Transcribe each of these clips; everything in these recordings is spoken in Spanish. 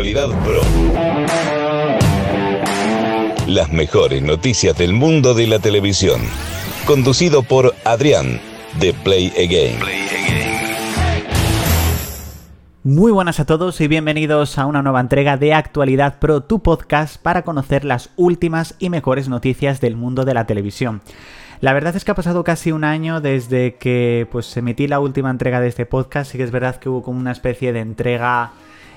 Actualidad Pro. Las mejores noticias del mundo de la televisión. Conducido por Adrián, de Play Again. Muy buenas a todos y bienvenidos a una nueva entrega de Actualidad Pro, tu podcast para conocer las últimas y mejores noticias del mundo de la televisión. La verdad es que ha pasado casi un año desde que pues emití la última entrega de este podcast, y que es verdad que hubo como una especie de entrega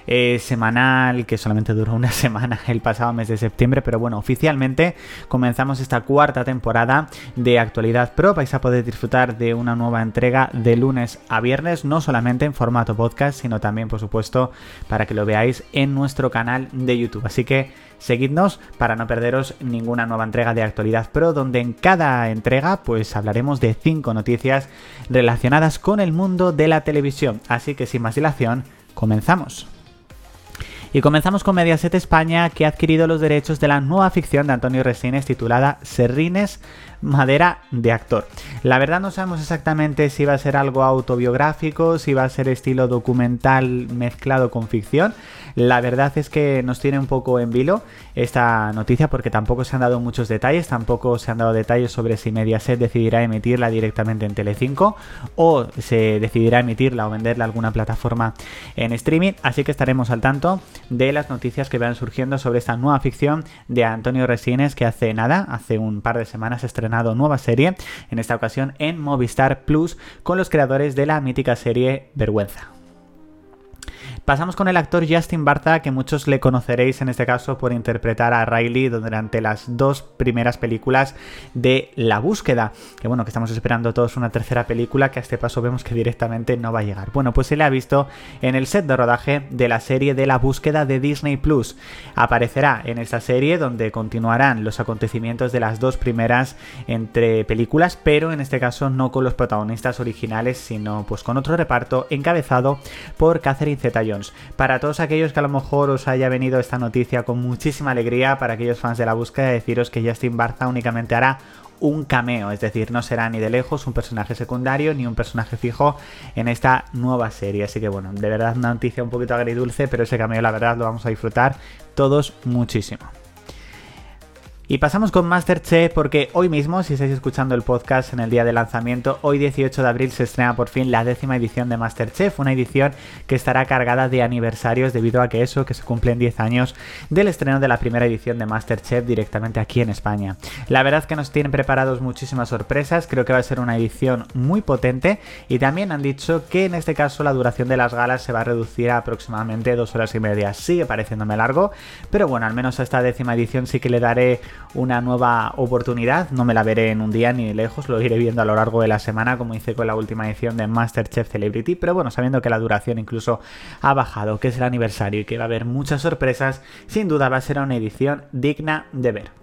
eh, semanal que solamente duró una semana el pasado mes de septiembre, pero bueno, oficialmente comenzamos esta cuarta temporada de Actualidad Pro. Vais a poder disfrutar de una nueva entrega de lunes a viernes, no solamente en formato podcast, sino también, por supuesto, para que lo veáis en nuestro canal de YouTube. Así que seguidnos para no perderos ninguna nueva entrega de Actualidad Pro, donde en cada entrega pues hablaremos de cinco noticias relacionadas con el mundo de la televisión. Así que sin más dilación, comenzamos. Y comenzamos con Mediaset España, que ha adquirido los derechos de la nueva ficción de Antonio Resines titulada Serrines madera de actor. La verdad no sabemos exactamente si va a ser algo autobiográfico, si va a ser estilo documental mezclado con ficción. La verdad es que nos tiene un poco en vilo esta noticia porque tampoco se han dado muchos detalles, tampoco se han dado detalles sobre si Mediaset decidirá emitirla directamente en Telecinco o se decidirá emitirla o venderla a alguna plataforma en streaming, así que estaremos al tanto de las noticias que van surgiendo sobre esta nueva ficción de Antonio Resines que hace nada, hace un par de semanas estrenó nueva serie, en esta ocasión en Movistar Plus, con los creadores de la mítica serie Vergüenza. Pasamos con el actor Justin Bartha, que muchos le conoceréis en este caso por interpretar a Riley durante las dos primeras películas de La Búsqueda. Que bueno, que estamos esperando todos una tercera película que a este paso vemos que directamente no va a llegar. Bueno, pues se le ha visto en el set de rodaje de la serie de La Búsqueda de Disney Plus. Aparecerá en esta serie donde continuarán los acontecimientos de las dos primeras entre películas, pero en este caso no con los protagonistas originales, sino pues con otro reparto encabezado por Catherine Para todos aquellos que a lo mejor os haya venido esta noticia con muchísima alegría, para aquellos fans de la búsqueda, deciros que Justin Barza únicamente hará un cameo, es decir, no será ni de lejos un personaje secundario ni un personaje fijo en esta nueva serie. Así que bueno, de verdad una noticia un poquito agridulce, pero ese cameo la verdad lo vamos a disfrutar todos muchísimo. Y pasamos con Masterchef porque hoy mismo, si estáis escuchando el podcast en el día de lanzamiento, hoy 18 de abril se estrena por fin la décima edición de Masterchef, una edición que estará cargada de aniversarios debido a que eso, que se cumplen 10 años del estreno de la primera edición de Masterchef directamente aquí en España. La verdad que nos tienen preparados muchísimas sorpresas, creo que va a ser una edición muy potente y también han dicho que en este caso la duración de las galas se va a reducir a aproximadamente dos horas y media. Sigue pareciéndome largo, pero bueno, al menos a esta décima edición sí que le daré una nueva oportunidad. No me la veré en un día ni lejos, lo iré viendo a lo largo de la semana, como hice con la última edición de Masterchef Celebrity. Pero bueno, sabiendo que la duración incluso ha bajado, que es el aniversario y que va a haber muchas sorpresas, sin duda va a ser una edición digna de ver.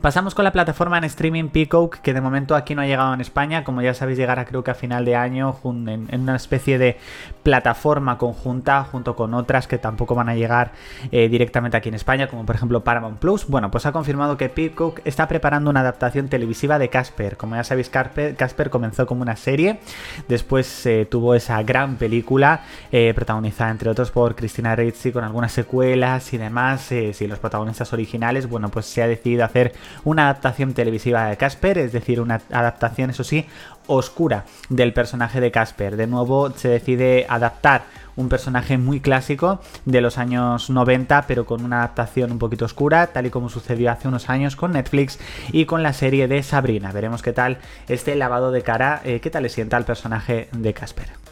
Pasamos con la plataforma en streaming Peacock, que de momento aquí no ha llegado en España. Como ya sabéis, llegará creo que a final de año en, una especie de plataforma conjunta junto con otras que tampoco van a llegar eh, directamente aquí en España, como por ejemplo Paramount Plus. Bueno, pues ha confirmado que Peacock está preparando una adaptación televisiva de Casper. Como ya sabéis, Casper comenzó como una serie, después eh, tuvo esa gran película eh, protagonizada entre otros por Christina Ricci con algunas secuelas y demás. si los protagonistas originales, bueno, pues se ha decidido hacer una adaptación televisiva de Casper, es decir, una adaptación, eso sí, oscura del personaje de Casper. De nuevo se decide adaptar un personaje muy clásico de los años 90, pero con una adaptación un poquito oscura, tal y como sucedió hace unos años con Netflix y con la serie de Sabrina. Veremos qué tal este lavado de cara, eh, qué tal le sienta al personaje de Casper.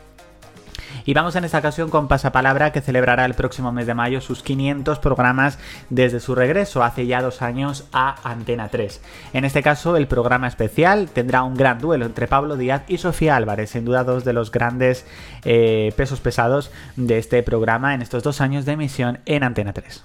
Y vamos en esta ocasión con Pasapalabra, que celebrará el próximo mes de mayo sus 500 programas desde su regreso hace ya dos años a Antena 3. En este caso, el programa especial tendrá un gran duelo entre Pablo Díaz y Sofía Álvarez, sin duda dos de los grandes eh, pesos pesados de este programa en estos dos años de emisión en Antena 3.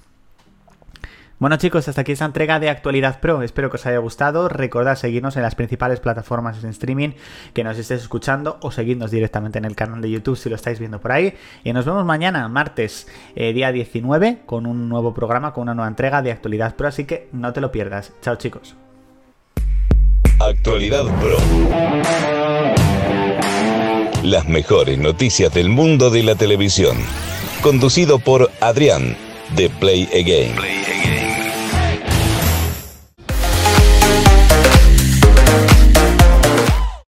Bueno chicos, hasta aquí esta entrega de Actualidad Pro. Espero que os haya gustado. Recordad seguirnos en las principales plataformas en streaming que nos estéis escuchando o seguirnos directamente en el canal de YouTube si lo estáis viendo por ahí. Y nos vemos mañana, martes, eh, día 19, con un nuevo programa, con una nueva entrega de Actualidad Pro. Así que no te lo pierdas. Chao chicos. Actualidad Pro. Las mejores noticias del mundo de la televisión. Conducido por Adrián de Play Again.